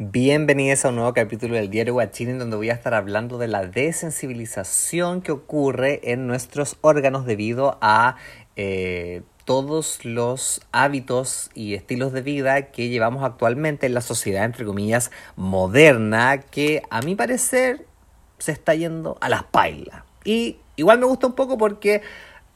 Bienvenidos a un nuevo capítulo del Diario Guachín en donde voy a estar hablando de la desensibilización que ocurre en nuestros órganos debido a eh, todos los hábitos y estilos de vida que llevamos actualmente en la sociedad, entre comillas, moderna, que a mi parecer se está yendo a las pailas. Y igual me gusta un poco porque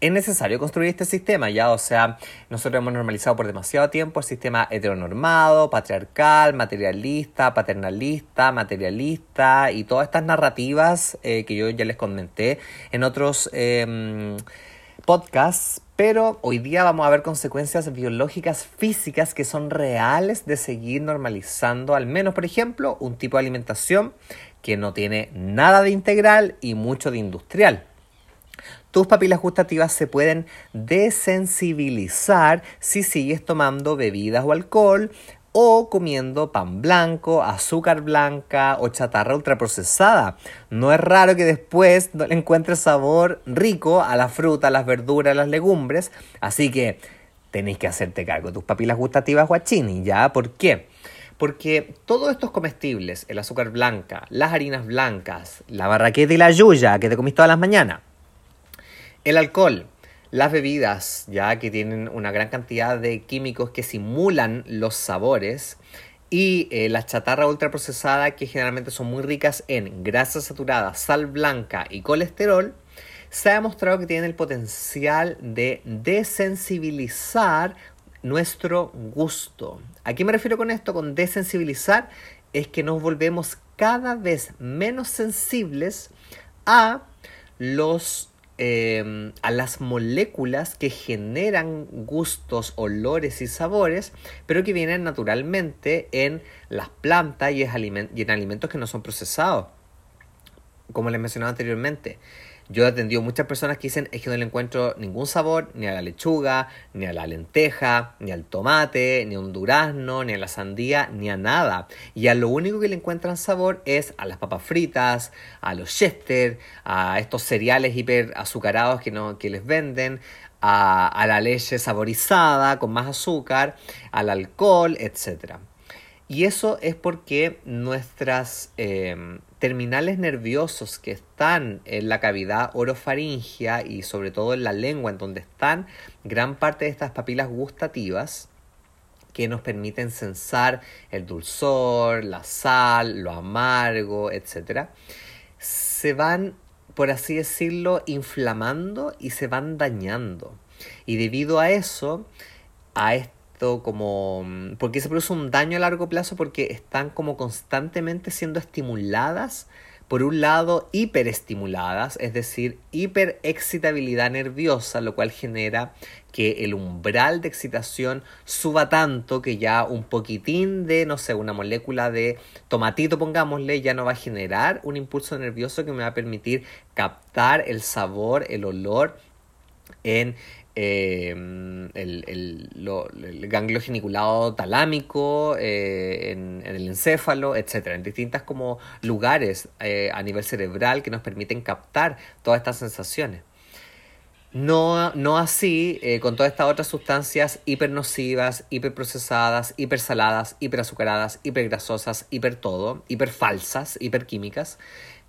es necesario construir este sistema, ya, o sea, nosotros hemos normalizado por demasiado tiempo el sistema heteronormado, patriarcal, materialista, paternalista, materialista y todas estas narrativas eh, que yo ya les comenté en otros em, podcasts, pero hoy día vamos a ver consecuencias biológicas físicas que son reales de seguir normalizando, al menos, por ejemplo, un tipo de alimentación que no tiene nada de integral y mucho de industrial tus papilas gustativas se pueden desensibilizar si sigues tomando bebidas o alcohol o comiendo pan blanco, azúcar blanca o chatarra ultraprocesada. No es raro que después no le encuentres sabor rico a la fruta, a las verduras, a las legumbres. Así que tenéis que hacerte cargo de tus papilas gustativas guachini, ¿ya? ¿Por qué? Porque todos estos comestibles, el azúcar blanca, las harinas blancas, la barraqueta y la yuya que te comiste todas las mañanas, el alcohol, las bebidas, ya que tienen una gran cantidad de químicos que simulan los sabores, y eh, la chatarra ultraprocesada, que generalmente son muy ricas en grasa saturada, sal blanca y colesterol, se ha demostrado que tienen el potencial de desensibilizar nuestro gusto. ¿A qué me refiero con esto? Con desensibilizar es que nos volvemos cada vez menos sensibles a los Em, a las moléculas que generan gustos, olores y sabores, pero que vienen naturalmente en las plantas y, y en alimentos que no son procesados. Como les mencionaba anteriormente, yo he atendido muchas personas que dicen es que no le encuentro ningún sabor ni a la lechuga, ni a la lenteja, ni al tomate, ni a un durazno, ni a la sandía, ni a nada. Y a lo único que le encuentran sabor es a las papas fritas, a los chester, a estos cereales hiper azucarados que, no, que les venden, a, a la leche saborizada con más azúcar, al alcohol, etc. Y eso es porque nuestras em, terminales nerviosos que están en la cavidad orofaringia y sobre todo en la lengua, en donde están gran parte de estas papilas gustativas, que nos permiten sensar el dulzor, la sal, lo amargo, etc., se van, por así decirlo, inflamando y se van dañando. Y debido a eso, a este como... Porque se produce un daño a largo plazo porque están como constantemente siendo estimuladas, por un lado hiperestimuladas, es decir, hiperexcitabilidad nerviosa, lo cual genera que el umbral de excitación suba tanto que ya un poquitín de, no sé, una molécula de tomatito, pongámosle, ya no va a generar un impulso nervioso que me va a permitir captar el sabor, el olor en Em, el, el, ganglio geniculado talámico, eh, en, el encéfalo, etcétera, en distintas como lugares eh, a nivel cerebral que nos permiten captar todas estas sensaciones. No, no así eh, con todas estas otras sustancias hipernocivas, hiperprocesadas, hipersaladas, hiperazucaradas, hipergrasosas, hiper todo, hiperfalsas, hiperquímicas,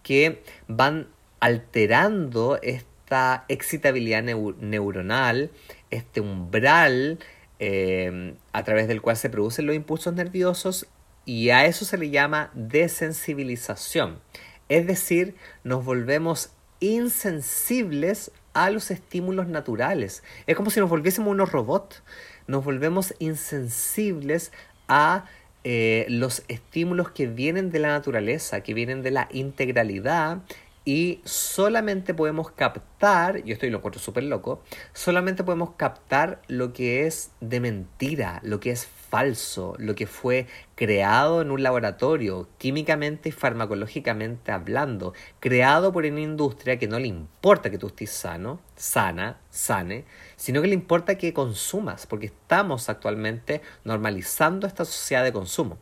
que van alterando este esta excitabilidad neuronal, este umbral em, a través del cual se producen los impulsos nerviosos y a eso se le llama desensibilización. Es decir, nos volvemos insensibles a los estímulos naturales. Es como si nos volviésemos unos robots. Nos volvemos insensibles a eh, los estímulos que vienen de la naturaleza, que vienen de la integralidad y solamente podemos captar, yo estoy lo encuentro súper loco, solamente podemos captar lo que es de mentira, lo que es falso, lo que fue creado en un laboratorio, químicamente y farmacológicamente hablando, creado por una industria que no le importa que tú estés sano, sana, sane, sino que le importa que consumas, porque estamos actualmente normalizando esta sociedad de consumo.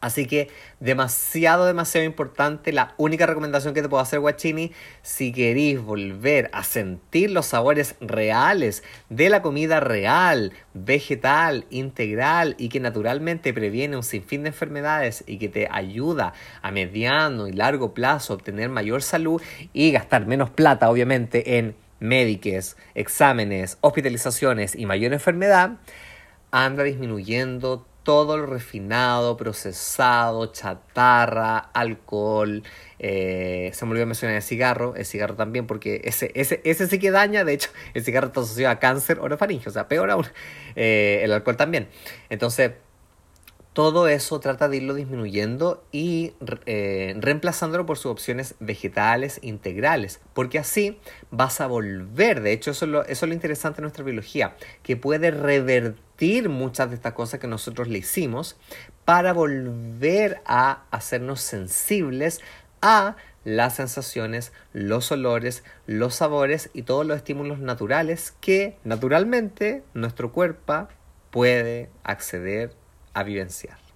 Así que demasiado, demasiado importante. La única recomendación que te puedo hacer, Guachini, si queréis volver a sentir los sabores reales de la comida real, vegetal, integral y que naturalmente previene un sinfín de enfermedades y que te ayuda a mediano y largo plazo a obtener mayor salud y gastar menos plata, obviamente, en médicos, exámenes, hospitalizaciones y mayor enfermedad, anda disminuyendo todo lo refinado, procesado, chatarra, alcohol. Eh, se me olvidó mencionar el cigarro, el cigarro también, porque ese, ese, ese sí que daña. De hecho, el cigarro está asociado a cáncer orofaringio, o sea, peor aún. Eh, el alcohol también. Entonces, todo eso trata de irlo disminuyendo y eh, reemplazándolo por sus opciones vegetales integrales, porque así vas a volver, de hecho eso es, lo, eso es lo interesante de nuestra biología, que puede revertir muchas de estas cosas que nosotros le hicimos para volver a hacernos sensibles a las sensaciones, los olores, los sabores y todos los estímulos naturales que naturalmente nuestro cuerpo puede acceder a vivenciar.